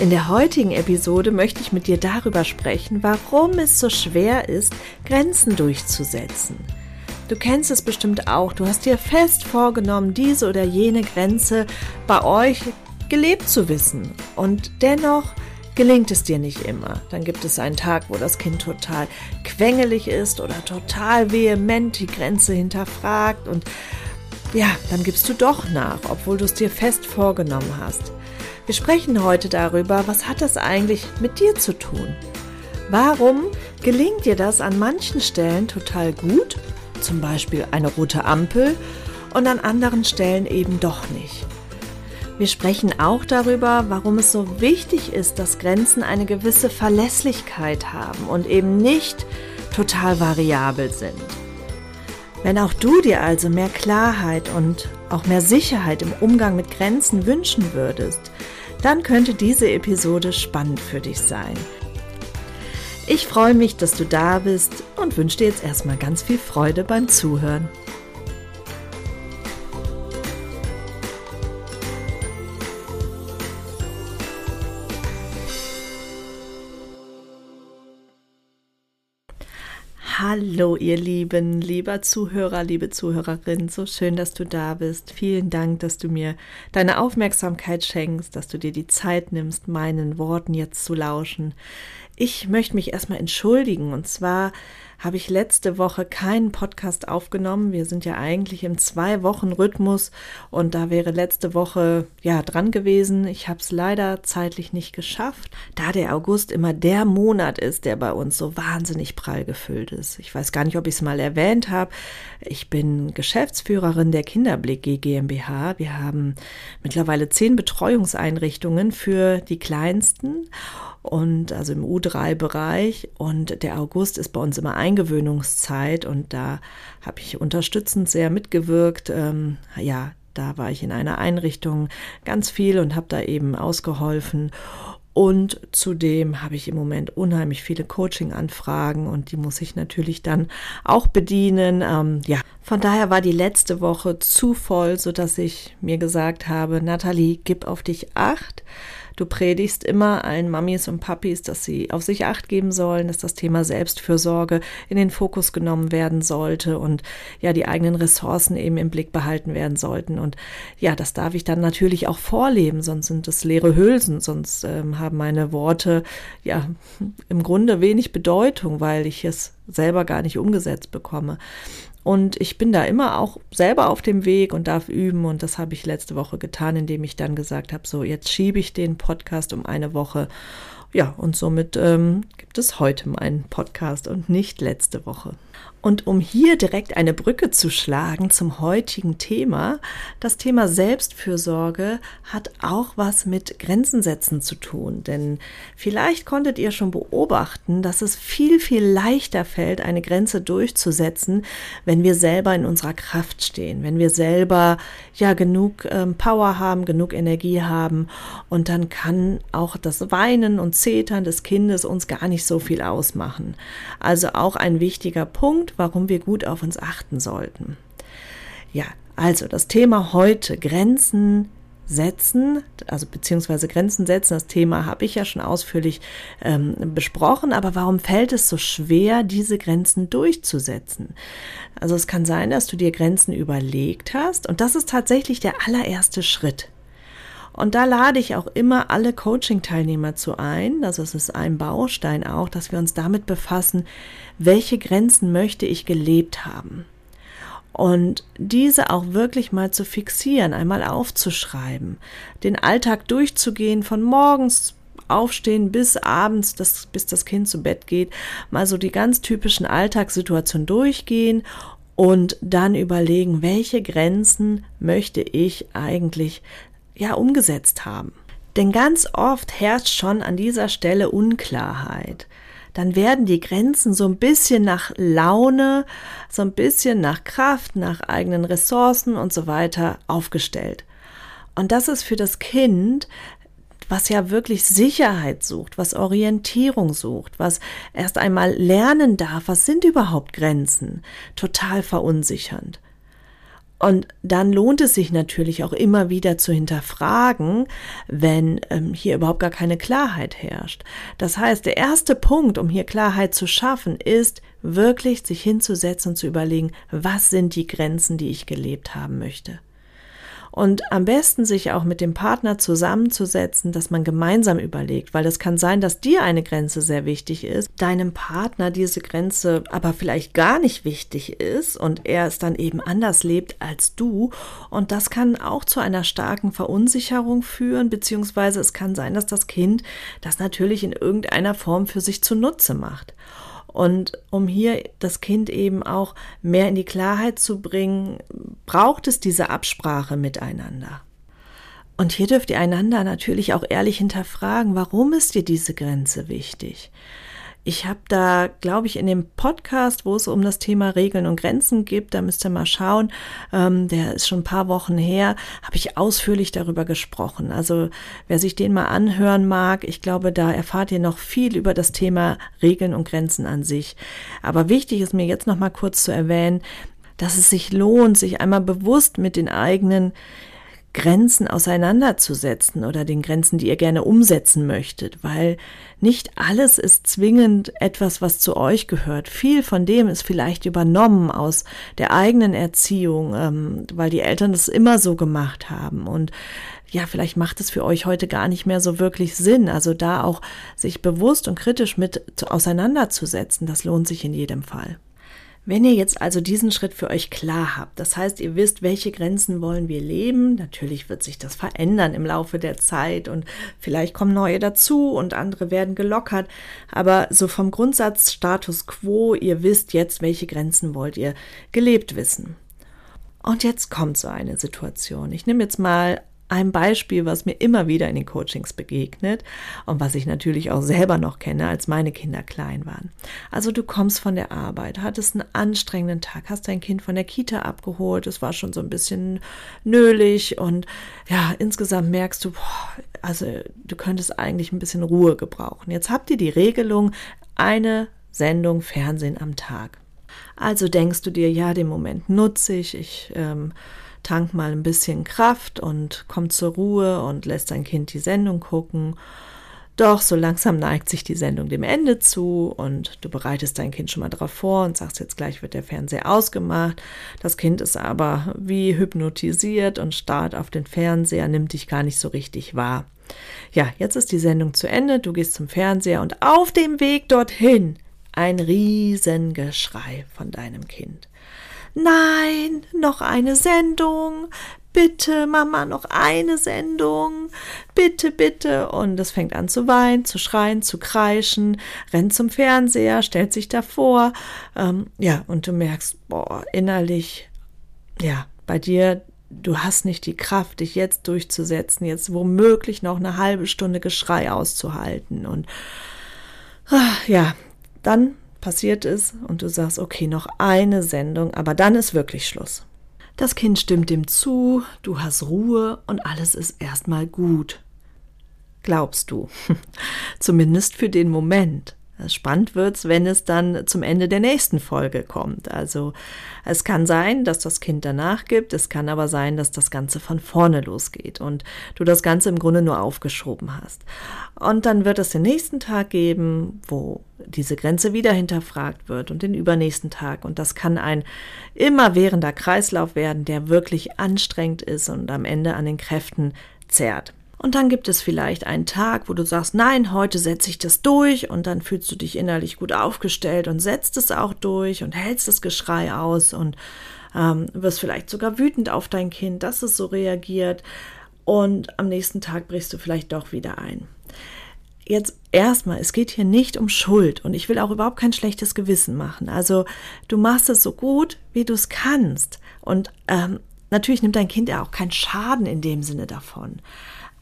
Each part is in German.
In der heutigen Episode möchte ich mit dir darüber sprechen, warum es so schwer ist, Grenzen durchzusetzen. Du kennst es bestimmt auch. Du hast dir fest vorgenommen, diese oder jene Grenze bei euch gelebt zu wissen. Und dennoch gelingt es dir nicht immer. Dann gibt es einen Tag, wo das Kind total quengelig ist oder total vehement die Grenze hinterfragt und ja, dann gibst du doch nach, obwohl du es dir fest vorgenommen hast. Wir sprechen heute darüber, was hat das eigentlich mit dir zu tun? Warum gelingt dir das an manchen Stellen total gut, zum Beispiel eine rote Ampel, und an anderen Stellen eben doch nicht? Wir sprechen auch darüber, warum es so wichtig ist, dass Grenzen eine gewisse Verlässlichkeit haben und eben nicht total variabel sind. Wenn auch du dir also mehr Klarheit und auch mehr Sicherheit im Umgang mit Grenzen wünschen würdest, dann könnte diese Episode spannend für dich sein. Ich freue mich, dass du da bist und wünsche dir jetzt erstmal ganz viel Freude beim Zuhören. Hallo, ihr Lieben, lieber Zuhörer, liebe Zuhörerin, so schön, dass du da bist. Vielen Dank, dass du mir deine Aufmerksamkeit schenkst, dass du dir die Zeit nimmst, meinen Worten jetzt zu lauschen. Ich möchte mich erstmal entschuldigen und zwar habe ich letzte Woche keinen Podcast aufgenommen. Wir sind ja eigentlich im Zwei-Wochen-Rhythmus und da wäre letzte Woche ja dran gewesen. Ich habe es leider zeitlich nicht geschafft, da der August immer der Monat ist, der bei uns so wahnsinnig prall gefüllt ist. Ich weiß gar nicht, ob ich es mal erwähnt habe. Ich bin Geschäftsführerin der Kinderblick GmbH. Wir haben mittlerweile zehn Betreuungseinrichtungen für die Kleinsten und also im U3-Bereich. Und der August ist bei uns immer Eingewöhnungszeit und da habe ich unterstützend sehr mitgewirkt. Ähm, ja, da war ich in einer Einrichtung ganz viel und habe da eben ausgeholfen. Und zudem habe ich im Moment unheimlich viele Coaching-Anfragen und die muss ich natürlich dann auch bedienen. Ähm, ja, von daher war die letzte Woche zu voll, so dass ich mir gesagt habe, Nathalie, gib auf dich acht. Du predigst immer allen Mamis und Papis, dass sie auf sich acht geben sollen, dass das Thema Selbstfürsorge in den Fokus genommen werden sollte und ja, die eigenen Ressourcen eben im Blick behalten werden sollten. Und ja, das darf ich dann natürlich auch vorleben, sonst sind es leere Hülsen, sonst ähm, haben meine Worte ja im Grunde wenig Bedeutung, weil ich es selber gar nicht umgesetzt bekomme. Und ich bin da immer auch selber auf dem Weg und darf üben. Und das habe ich letzte Woche getan, indem ich dann gesagt habe, so jetzt schiebe ich den Podcast um eine Woche. Ja, und somit ähm, gibt es heute meinen Podcast und nicht letzte Woche. Und um hier direkt eine Brücke zu schlagen zum heutigen Thema, das Thema Selbstfürsorge hat auch was mit Grenzen setzen zu tun. Denn vielleicht konntet ihr schon beobachten, dass es viel, viel leichter fällt, eine Grenze durchzusetzen, wenn wir selber in unserer Kraft stehen, wenn wir selber ja genug ähm, Power haben, genug Energie haben. Und dann kann auch das Weinen und Zetern des Kindes uns gar nicht so viel ausmachen. Also auch ein wichtiger Punkt warum wir gut auf uns achten sollten. Ja, also das Thema heute Grenzen setzen, also beziehungsweise Grenzen setzen, das Thema habe ich ja schon ausführlich ähm, besprochen, aber warum fällt es so schwer, diese Grenzen durchzusetzen? Also es kann sein, dass du dir Grenzen überlegt hast und das ist tatsächlich der allererste Schritt. Und da lade ich auch immer alle Coaching-Teilnehmer zu ein. Also es ist ein Baustein auch, dass wir uns damit befassen, welche Grenzen möchte ich gelebt haben. Und diese auch wirklich mal zu fixieren, einmal aufzuschreiben, den Alltag durchzugehen, von morgens aufstehen bis abends, das, bis das Kind zu Bett geht, mal so die ganz typischen Alltagssituationen durchgehen und dann überlegen, welche Grenzen möchte ich eigentlich ja umgesetzt haben. Denn ganz oft herrscht schon an dieser Stelle Unklarheit. dann werden die Grenzen so ein bisschen nach Laune, so ein bisschen nach Kraft, nach eigenen Ressourcen und so weiter aufgestellt. Und das ist für das Kind was ja wirklich Sicherheit sucht, was Orientierung sucht, was erst einmal lernen darf, was sind überhaupt Grenzen, total verunsichernd. Und dann lohnt es sich natürlich auch immer wieder zu hinterfragen, wenn ähm, hier überhaupt gar keine Klarheit herrscht. Das heißt, der erste Punkt, um hier Klarheit zu schaffen, ist wirklich sich hinzusetzen und zu überlegen, was sind die Grenzen, die ich gelebt haben möchte und am besten sich auch mit dem Partner zusammenzusetzen, dass man gemeinsam überlegt, weil es kann sein, dass dir eine Grenze sehr wichtig ist, deinem Partner diese Grenze aber vielleicht gar nicht wichtig ist und er es dann eben anders lebt als du und das kann auch zu einer starken Verunsicherung führen, beziehungsweise es kann sein, dass das Kind das natürlich in irgendeiner Form für sich zunutze macht. Und um hier das Kind eben auch mehr in die Klarheit zu bringen, braucht es diese Absprache miteinander. Und hier dürft ihr einander natürlich auch ehrlich hinterfragen, warum ist dir diese Grenze wichtig? Ich habe da, glaube ich, in dem Podcast, wo es um das Thema Regeln und Grenzen gibt, da müsst ihr mal schauen, ähm, der ist schon ein paar Wochen her, habe ich ausführlich darüber gesprochen. Also wer sich den mal anhören mag, ich glaube, da erfahrt ihr noch viel über das Thema Regeln und Grenzen an sich. Aber wichtig ist mir jetzt noch mal kurz zu erwähnen, dass es sich lohnt, sich einmal bewusst mit den eigenen Grenzen auseinanderzusetzen oder den Grenzen, die ihr gerne umsetzen möchtet, weil nicht alles ist zwingend etwas, was zu euch gehört. Viel von dem ist vielleicht übernommen aus der eigenen Erziehung, ähm, weil die Eltern das immer so gemacht haben und ja, vielleicht macht es für euch heute gar nicht mehr so wirklich Sinn. Also da auch sich bewusst und kritisch mit auseinanderzusetzen, das lohnt sich in jedem Fall. Wenn ihr jetzt also diesen Schritt für euch klar habt, das heißt, ihr wisst, welche Grenzen wollen wir leben, natürlich wird sich das verändern im Laufe der Zeit und vielleicht kommen neue dazu und andere werden gelockert, aber so vom Grundsatz Status quo, ihr wisst jetzt, welche Grenzen wollt ihr gelebt wissen. Und jetzt kommt so eine Situation. Ich nehme jetzt mal ein Beispiel, was mir immer wieder in den Coachings begegnet und was ich natürlich auch selber noch kenne, als meine Kinder klein waren. Also du kommst von der Arbeit, hattest einen anstrengenden Tag, hast dein Kind von der Kita abgeholt, es war schon so ein bisschen nölig und ja, insgesamt merkst du, boah, also du könntest eigentlich ein bisschen Ruhe gebrauchen. Jetzt habt ihr die Regelung, eine Sendung Fernsehen am Tag. Also denkst du dir, ja, den Moment nutze ich, ich ähm, tank mal ein bisschen Kraft und kommt zur Ruhe und lässt dein Kind die Sendung gucken. Doch so langsam neigt sich die Sendung dem Ende zu und du bereitest dein Kind schon mal darauf vor und sagst jetzt gleich wird der Fernseher ausgemacht. Das Kind ist aber wie hypnotisiert und starrt auf den Fernseher, nimmt dich gar nicht so richtig wahr. Ja, jetzt ist die Sendung zu Ende, du gehst zum Fernseher und auf dem Weg dorthin ein Riesengeschrei von deinem Kind. Nein, noch eine Sendung. Bitte, Mama, noch eine Sendung. Bitte, bitte. Und es fängt an zu weinen, zu schreien, zu kreischen, rennt zum Fernseher, stellt sich davor. Ähm, ja, und du merkst, boah, innerlich, ja, bei dir, du hast nicht die Kraft, dich jetzt durchzusetzen, jetzt womöglich noch eine halbe Stunde Geschrei auszuhalten. Und ach, ja, dann passiert ist und du sagst, okay, noch eine Sendung, aber dann ist wirklich Schluss. Das Kind stimmt dem zu, du hast Ruhe und alles ist erstmal gut. Glaubst du. Zumindest für den Moment. Spannend wird's, wenn es dann zum Ende der nächsten Folge kommt. Also es kann sein, dass das Kind danach gibt, es kann aber sein, dass das Ganze von vorne losgeht und du das Ganze im Grunde nur aufgeschoben hast. Und dann wird es den nächsten Tag geben, wo diese Grenze wieder hinterfragt wird und den übernächsten Tag. Und das kann ein immerwährender Kreislauf werden, der wirklich anstrengend ist und am Ende an den Kräften zerrt. Und dann gibt es vielleicht einen Tag, wo du sagst, nein, heute setze ich das durch und dann fühlst du dich innerlich gut aufgestellt und setzt es auch durch und hältst das Geschrei aus und ähm, wirst vielleicht sogar wütend auf dein Kind, dass es so reagiert und am nächsten Tag brichst du vielleicht doch wieder ein. Jetzt erstmal, es geht hier nicht um Schuld und ich will auch überhaupt kein schlechtes Gewissen machen. Also du machst es so gut, wie du es kannst und ähm, natürlich nimmt dein Kind ja auch keinen Schaden in dem Sinne davon.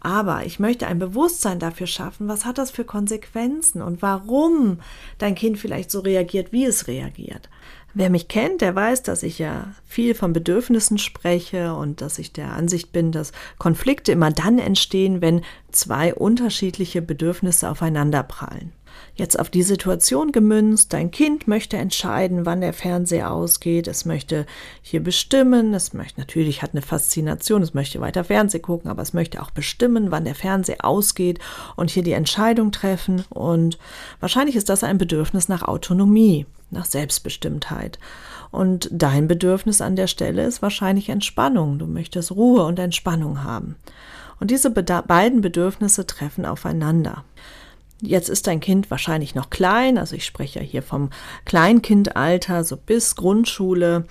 Aber ich möchte ein Bewusstsein dafür schaffen, was hat das für Konsequenzen und warum dein Kind vielleicht so reagiert, wie es reagiert. Wer mich kennt, der weiß, dass ich ja viel von Bedürfnissen spreche und dass ich der Ansicht bin, dass Konflikte immer dann entstehen, wenn zwei unterschiedliche Bedürfnisse aufeinanderprallen. Jetzt auf die Situation gemünzt, dein Kind möchte entscheiden, wann der Fernseher ausgeht, es möchte hier bestimmen, es möchte natürlich hat eine Faszination, es möchte weiter Fernseh gucken, aber es möchte auch bestimmen, wann der Fernseher ausgeht und hier die Entscheidung treffen und wahrscheinlich ist das ein Bedürfnis nach Autonomie, nach Selbstbestimmtheit. Und dein Bedürfnis an der Stelle ist wahrscheinlich Entspannung. Du möchtest Ruhe und Entspannung haben. Und diese beiden Bedürfnisse treffen aufeinander. Jetzt ist dein Kind wahrscheinlich noch klein, also ich spreche ja hier vom Kleinkindalter, so bis Grundschule.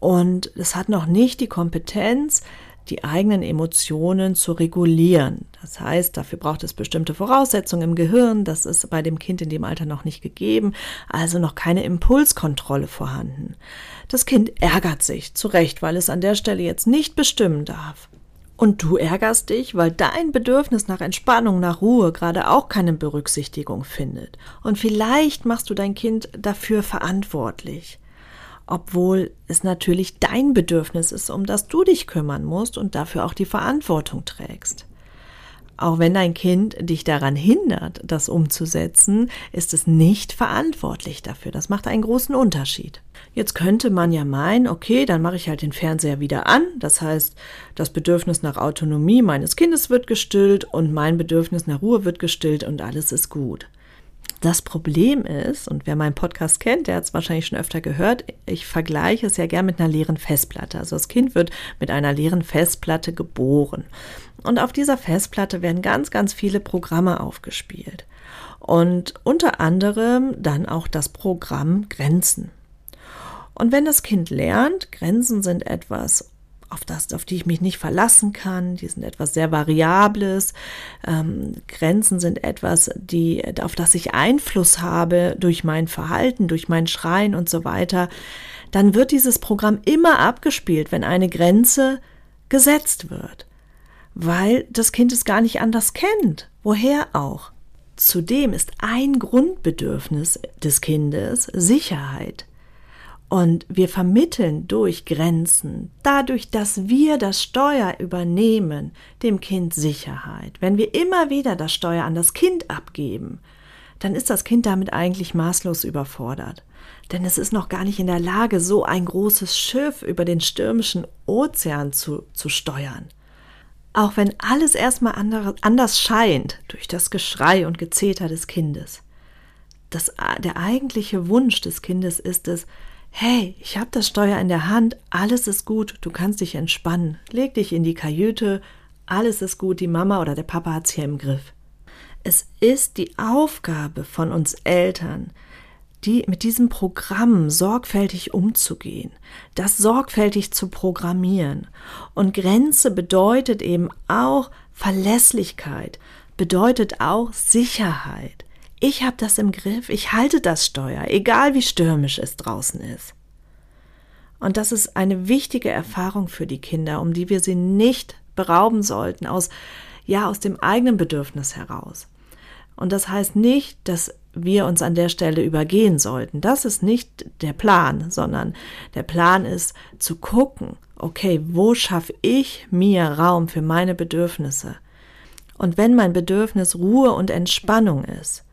Und es hat noch nicht die Kompetenz, die eigenen Emotionen zu regulieren. Das heißt, dafür braucht es bestimmte Voraussetzungen im Gehirn. Das ist bei dem Kind in dem Alter noch nicht gegeben, also noch keine Impulskontrolle vorhanden. Das Kind ärgert sich, zu Recht, weil es an der Stelle jetzt nicht bestimmen darf. Und du ärgerst dich, weil dein Bedürfnis nach Entspannung, nach Ruhe gerade auch keine Berücksichtigung findet. Und vielleicht machst du dein Kind dafür verantwortlich. Obwohl es natürlich dein Bedürfnis ist, um das du dich kümmern musst und dafür auch die Verantwortung trägst. Auch wenn dein Kind dich daran hindert, das umzusetzen, ist es nicht verantwortlich dafür. Das macht einen großen Unterschied. Jetzt könnte man ja meinen, okay, dann mache ich halt den Fernseher wieder an. Das heißt, das Bedürfnis nach Autonomie meines Kindes wird gestillt und mein Bedürfnis nach Ruhe wird gestillt und alles ist gut. Das Problem ist, und wer meinen Podcast kennt, der hat es wahrscheinlich schon öfter gehört, ich vergleiche es ja gern mit einer leeren Festplatte. Also das Kind wird mit einer leeren Festplatte geboren. Und auf dieser Festplatte werden ganz, ganz viele Programme aufgespielt. Und unter anderem dann auch das Programm Grenzen. Und wenn das Kind lernt, Grenzen sind etwas, auf das, auf die ich mich nicht verlassen kann, die sind etwas sehr Variables, ähm, Grenzen sind etwas, die, auf das ich Einfluss habe durch mein Verhalten, durch mein Schreien und so weiter, dann wird dieses Programm immer abgespielt, wenn eine Grenze gesetzt wird, weil das Kind es gar nicht anders kennt. Woher auch? Zudem ist ein Grundbedürfnis des Kindes Sicherheit. Und wir vermitteln durch Grenzen, dadurch, dass wir das Steuer übernehmen, dem Kind Sicherheit. Wenn wir immer wieder das Steuer an das Kind abgeben, dann ist das Kind damit eigentlich maßlos überfordert. Denn es ist noch gar nicht in der Lage, so ein großes Schiff über den stürmischen Ozean zu, zu steuern. Auch wenn alles erstmal anders scheint durch das Geschrei und Gezeter des Kindes. Das, der eigentliche Wunsch des Kindes ist es, Hey, ich habe das Steuer in der Hand, alles ist gut, du kannst dich entspannen. Leg dich in die Kajüte, alles ist gut, die Mama oder der Papa hat's hier im Griff. Es ist die Aufgabe von uns Eltern, die mit diesem Programm sorgfältig umzugehen, das sorgfältig zu programmieren. Und Grenze bedeutet eben auch Verlässlichkeit, bedeutet auch Sicherheit. Ich habe das im Griff, ich halte das Steuer, egal wie stürmisch es draußen ist. Und das ist eine wichtige Erfahrung für die Kinder, um die wir sie nicht berauben sollten, aus, ja, aus dem eigenen Bedürfnis heraus. Und das heißt nicht, dass wir uns an der Stelle übergehen sollten. Das ist nicht der Plan, sondern der Plan ist zu gucken, okay, wo schaffe ich mir Raum für meine Bedürfnisse? Und wenn mein Bedürfnis Ruhe und Entspannung ist,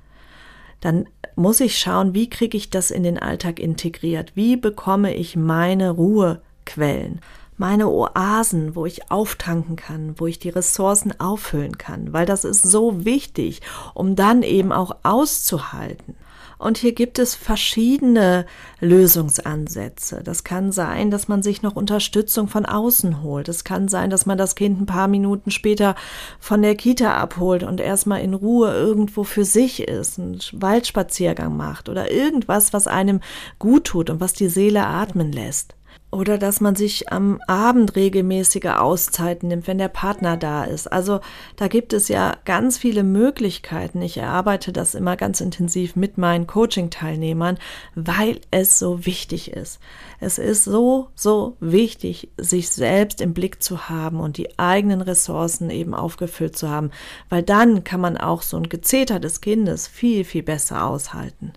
dann muss ich schauen, wie kriege ich das in den Alltag integriert? Wie bekomme ich meine Ruhequellen? meine Oasen, wo ich auftanken kann, wo ich die Ressourcen auffüllen kann, weil das ist so wichtig, um dann eben auch auszuhalten. Und hier gibt es verschiedene Lösungsansätze. Das kann sein, dass man sich noch Unterstützung von außen holt. Es kann sein, dass man das Kind ein paar Minuten später von der Kita abholt und erstmal in Ruhe irgendwo für sich ist, einen Waldspaziergang macht oder irgendwas, was einem gut tut und was die Seele atmen lässt. Oder dass man sich am Abend regelmäßige Auszeiten nimmt, wenn der Partner da ist. Also da gibt es ja ganz viele Möglichkeiten. Ich erarbeite das immer ganz intensiv mit meinen Coaching-Teilnehmern, weil es so wichtig ist. Es ist so, so wichtig, sich selbst im Blick zu haben und die eigenen Ressourcen eben aufgefüllt zu haben, weil dann kann man auch so ein Gezeter des Kindes viel, viel besser aushalten.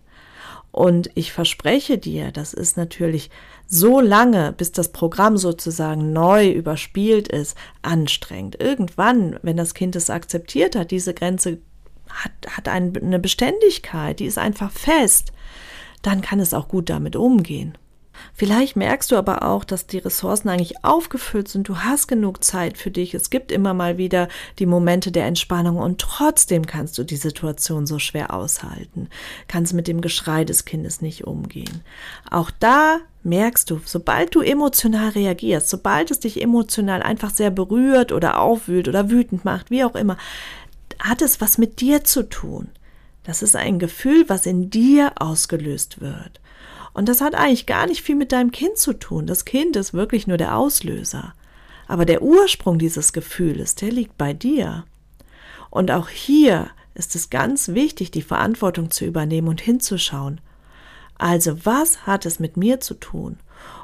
Und ich verspreche dir, das ist natürlich so lange, bis das Programm sozusagen neu überspielt ist, anstrengend. Irgendwann, wenn das Kind es akzeptiert hat, diese Grenze hat, hat eine Beständigkeit, die ist einfach fest, dann kann es auch gut damit umgehen. Vielleicht merkst du aber auch, dass die Ressourcen eigentlich aufgefüllt sind. Du hast genug Zeit für dich. Es gibt immer mal wieder die Momente der Entspannung und trotzdem kannst du die Situation so schwer aushalten. Kannst mit dem Geschrei des Kindes nicht umgehen. Auch da merkst du, sobald du emotional reagierst, sobald es dich emotional einfach sehr berührt oder aufwühlt oder wütend macht, wie auch immer, hat es was mit dir zu tun. Das ist ein Gefühl, was in dir ausgelöst wird. Und das hat eigentlich gar nicht viel mit deinem Kind zu tun. Das Kind ist wirklich nur der Auslöser. Aber der Ursprung dieses Gefühles, der liegt bei dir. Und auch hier ist es ganz wichtig, die Verantwortung zu übernehmen und hinzuschauen. Also was hat es mit mir zu tun?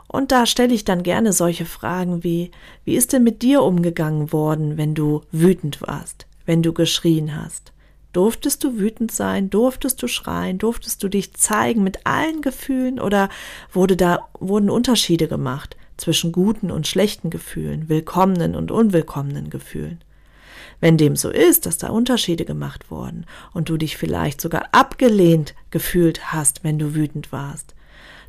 Und da stelle ich dann gerne solche Fragen wie, wie ist denn mit dir umgegangen worden, wenn du wütend warst, wenn du geschrien hast? Durftest du wütend sein? Durftest du schreien? Durftest du dich zeigen mit allen Gefühlen? Oder wurde da, wurden Unterschiede gemacht zwischen guten und schlechten Gefühlen, willkommenen und unwillkommenen Gefühlen? Wenn dem so ist, dass da Unterschiede gemacht wurden und du dich vielleicht sogar abgelehnt gefühlt hast, wenn du wütend warst,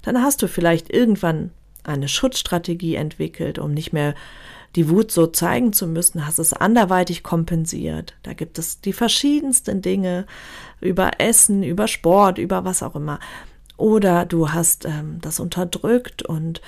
dann hast du vielleicht irgendwann eine Schutzstrategie entwickelt, um nicht mehr die Wut so zeigen zu müssen, hast es anderweitig kompensiert. Da gibt es die verschiedensten Dinge über Essen, über Sport, über was auch immer. Oder du hast ähm, das unterdrückt und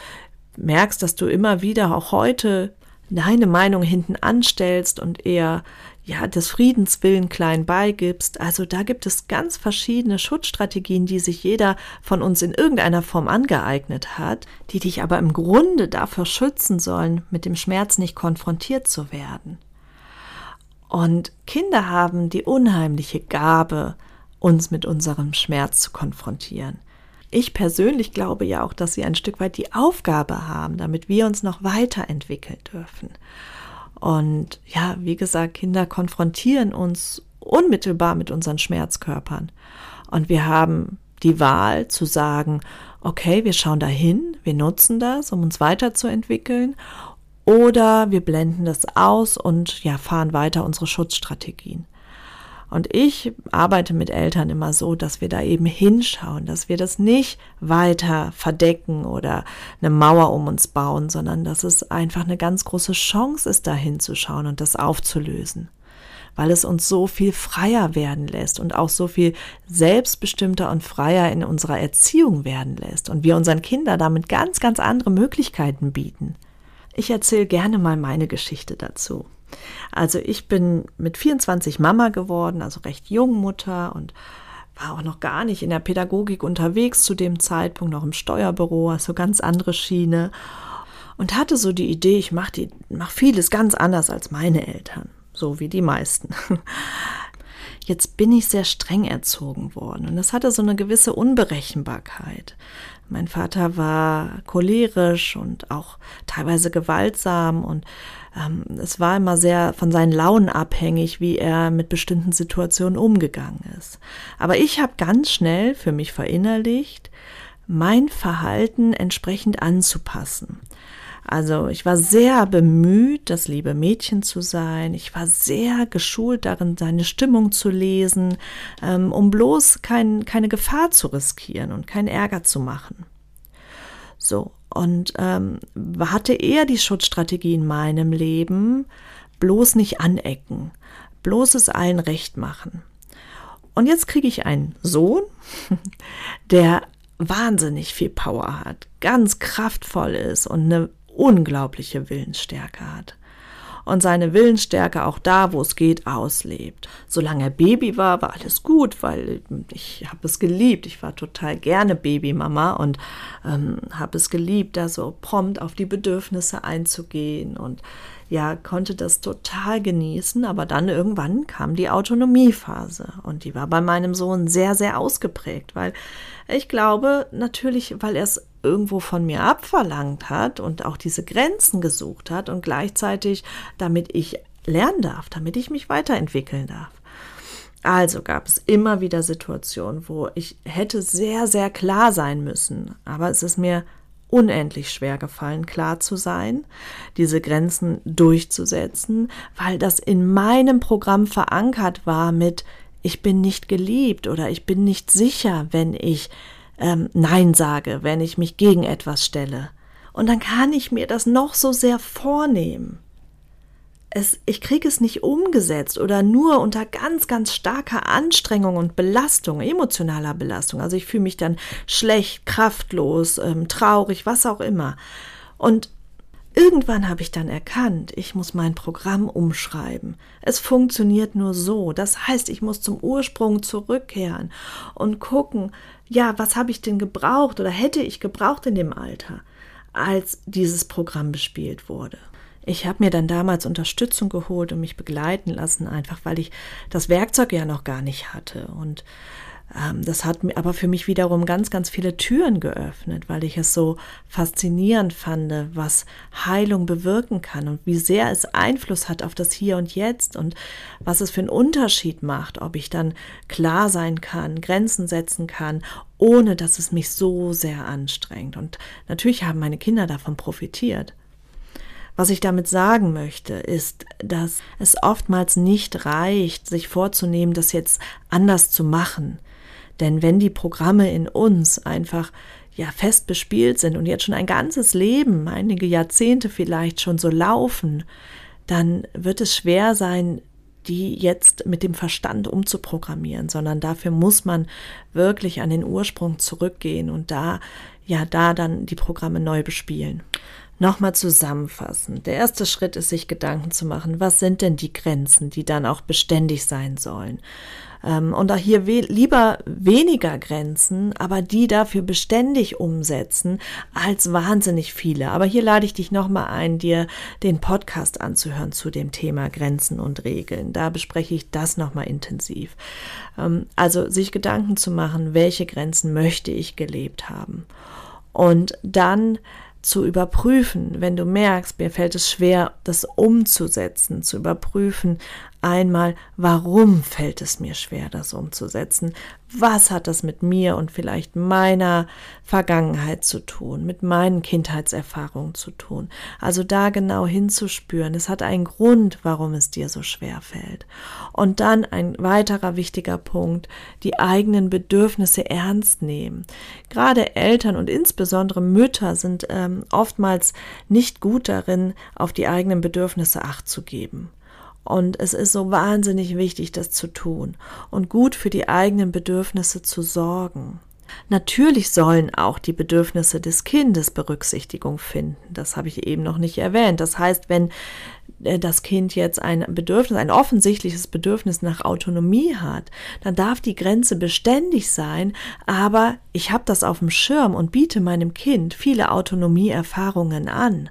merkst, dass du immer wieder auch heute deine Meinung hinten anstellst und eher ja, des Friedens willen klein beigibst. Also da gibt es ganz verschiedene Schutzstrategien, die sich jeder von uns in irgendeiner Form angeeignet hat, die dich aber im Grunde dafür schützen sollen, mit dem Schmerz nicht konfrontiert zu werden. Und Kinder haben die unheimliche Gabe, uns mit unserem Schmerz zu konfrontieren. Ich persönlich glaube ja auch, dass sie ein Stück weit die Aufgabe haben, damit wir uns noch weiterentwickeln dürfen. Und ja, wie gesagt, Kinder konfrontieren uns unmittelbar mit unseren Schmerzkörpern. Und wir haben die Wahl zu sagen, okay, wir schauen dahin, wir nutzen das, um uns weiterzuentwickeln, oder wir blenden das aus und ja, fahren weiter unsere Schutzstrategien. Und ich arbeite mit Eltern immer so, dass wir da eben hinschauen, dass wir das nicht weiter verdecken oder eine Mauer um uns bauen, sondern dass es einfach eine ganz große Chance ist, da hinzuschauen und das aufzulösen. Weil es uns so viel freier werden lässt und auch so viel selbstbestimmter und freier in unserer Erziehung werden lässt und wir unseren Kindern damit ganz, ganz andere Möglichkeiten bieten. Ich erzähle gerne mal meine Geschichte dazu. Also ich bin mit 24 Mama geworden, also recht jung Mutter und war auch noch gar nicht in der Pädagogik unterwegs zu dem Zeitpunkt, noch im Steuerbüro, also ganz andere Schiene und hatte so die Idee, ich mache mach vieles ganz anders als meine Eltern, so wie die meisten. Jetzt bin ich sehr streng erzogen worden und das hatte so eine gewisse Unberechenbarkeit. Mein Vater war cholerisch und auch teilweise gewaltsam und ähm, es war immer sehr von seinen Launen abhängig, wie er mit bestimmten Situationen umgegangen ist. Aber ich habe ganz schnell für mich verinnerlicht, mein Verhalten entsprechend anzupassen. Also ich war sehr bemüht, das liebe Mädchen zu sein. Ich war sehr geschult darin, seine Stimmung zu lesen, ähm, um bloß kein, keine Gefahr zu riskieren und keinen Ärger zu machen. So, und ähm, hatte eher die Schutzstrategie in meinem Leben, bloß nicht anecken, bloß es allen recht machen. Und jetzt kriege ich einen Sohn, der wahnsinnig viel Power hat, ganz kraftvoll ist und eine unglaubliche Willensstärke hat. und seine Willensstärke auch da, wo es geht, auslebt. Solange er Baby war, war alles gut, weil ich habe es geliebt. Ich war total gerne Babymama und ähm, habe es geliebt, da so prompt auf die Bedürfnisse einzugehen und ja, konnte das total genießen, aber dann irgendwann kam die Autonomiephase und die war bei meinem Sohn sehr, sehr ausgeprägt, weil ich glaube natürlich, weil er es irgendwo von mir abverlangt hat und auch diese Grenzen gesucht hat und gleichzeitig, damit ich lernen darf, damit ich mich weiterentwickeln darf. Also gab es immer wieder Situationen, wo ich hätte sehr, sehr klar sein müssen, aber es ist mir unendlich schwer gefallen, klar zu sein, diese Grenzen durchzusetzen, weil das in meinem Programm verankert war mit ich bin nicht geliebt oder ich bin nicht sicher, wenn ich ähm, Nein sage, wenn ich mich gegen etwas stelle. Und dann kann ich mir das noch so sehr vornehmen es, ich kriege es nicht umgesetzt oder nur unter ganz, ganz starker Anstrengung und Belastung, emotionaler Belastung. Also ich fühle mich dann schlecht, kraftlos, ähm, traurig, was auch immer. Und Irgendwann habe ich dann erkannt, ich muss mein Programm umschreiben. Es funktioniert nur so. Das heißt, ich muss zum Ursprung zurückkehren und gucken, ja, was habe ich denn gebraucht oder hätte ich gebraucht in dem Alter, als dieses Programm bespielt wurde. Ich habe mir dann damals Unterstützung geholt und mich begleiten lassen, einfach weil ich das Werkzeug ja noch gar nicht hatte. Und ähm, das hat mir aber für mich wiederum ganz, ganz viele Türen geöffnet, weil ich es so faszinierend fand, was Heilung bewirken kann und wie sehr es Einfluss hat auf das Hier und Jetzt und was es für einen Unterschied macht, ob ich dann klar sein kann, Grenzen setzen kann, ohne dass es mich so sehr anstrengt. Und natürlich haben meine Kinder davon profitiert. Was ich damit sagen möchte, ist, dass es oftmals nicht reicht, sich vorzunehmen, das jetzt anders zu machen. Denn wenn die Programme in uns einfach ja fest bespielt sind und jetzt schon ein ganzes Leben, einige Jahrzehnte vielleicht schon so laufen, dann wird es schwer sein, die jetzt mit dem Verstand umzuprogrammieren, sondern dafür muss man wirklich an den Ursprung zurückgehen und da ja da dann die Programme neu bespielen. Nochmal zusammenfassen. Der erste Schritt ist, sich Gedanken zu machen, was sind denn die Grenzen, die dann auch beständig sein sollen. Ähm, und auch hier we lieber weniger Grenzen, aber die dafür beständig umsetzen, als wahnsinnig viele. Aber hier lade ich dich nochmal ein, dir den Podcast anzuhören zu dem Thema Grenzen und Regeln. Da bespreche ich das nochmal intensiv. Ähm, also sich Gedanken zu machen, welche Grenzen möchte ich gelebt haben. Und dann zu überprüfen, wenn du merkst, mir fällt es schwer, das umzusetzen, zu überprüfen, einmal, warum fällt es mir schwer, das umzusetzen? Was hat das mit mir und vielleicht meiner Vergangenheit zu tun, mit meinen Kindheitserfahrungen zu tun? Also da genau hinzuspüren. Es hat einen Grund, warum es dir so schwer fällt. Und dann ein weiterer wichtiger Punkt, die eigenen Bedürfnisse ernst nehmen. Gerade Eltern und insbesondere Mütter sind ähm, oftmals nicht gut darin, auf die eigenen Bedürfnisse acht zu geben. Und es ist so wahnsinnig wichtig, das zu tun und gut für die eigenen Bedürfnisse zu sorgen. Natürlich sollen auch die Bedürfnisse des Kindes Berücksichtigung finden. Das habe ich eben noch nicht erwähnt. Das heißt, wenn äh, das Kind jetzt ein Bedürfnis, ein offensichtliches Bedürfnis nach Autonomie hat, dann darf die Grenze beständig sein, aber ich habe das auf dem Schirm und biete meinem Kind viele Autonomieerfahrungen an.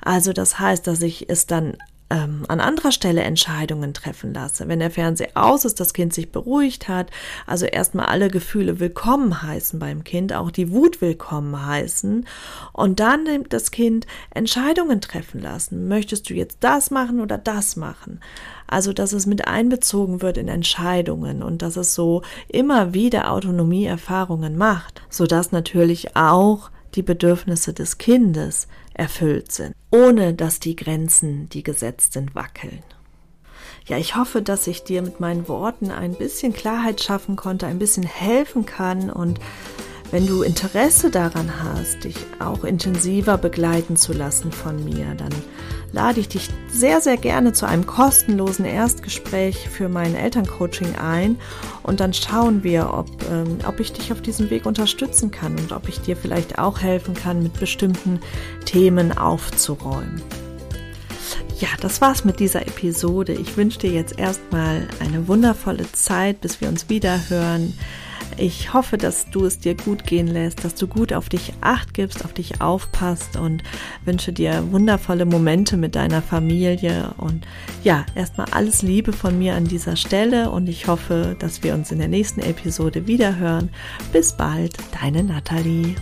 Also das heißt, dass ich es dann ähm, an anderer Stelle Entscheidungen treffen lasse. Wenn der Fernseher aus ist, das Kind sich beruhigt hat, also erstmal alle Gefühle willkommen heißen beim Kind, auch die Wut willkommen heißen und dann das Kind Entscheidungen treffen lassen. Möchtest du jetzt das machen oder das machen? Also, dass es mit einbezogen wird in Entscheidungen und dass es so immer wieder Autonomieerfahrungen macht, sodass natürlich auch die Bedürfnisse des Kindes erfüllt sind, ohne dass die Grenzen, die gesetzt sind, wackeln. Ja, ich hoffe, dass ich dir mit meinen Worten ein bisschen Klarheit schaffen konnte, ein bisschen helfen kann und wenn du Interesse daran hast, dich auch intensiver begleiten zu lassen von mir, dann lade ich dich sehr, sehr gerne zu einem kostenlosen Erstgespräch für mein Elterncoaching ein und dann schauen wir, ob, ähm, ob ich dich auf diesem Weg unterstützen kann und ob ich dir vielleicht auch helfen kann, mit bestimmten Themen aufzuräumen. Ja, das war's mit dieser Episode. Ich wünsche dir jetzt erstmal eine wundervolle Zeit, bis wir uns wieder hören. Ich hoffe, dass du es dir gut gehen lässt, dass du gut auf dich acht gibst, auf dich aufpasst und wünsche dir wundervolle Momente mit deiner Familie. Und ja, erstmal alles Liebe von mir an dieser Stelle und ich hoffe, dass wir uns in der nächsten Episode wieder hören. Bis bald, deine Nathalie.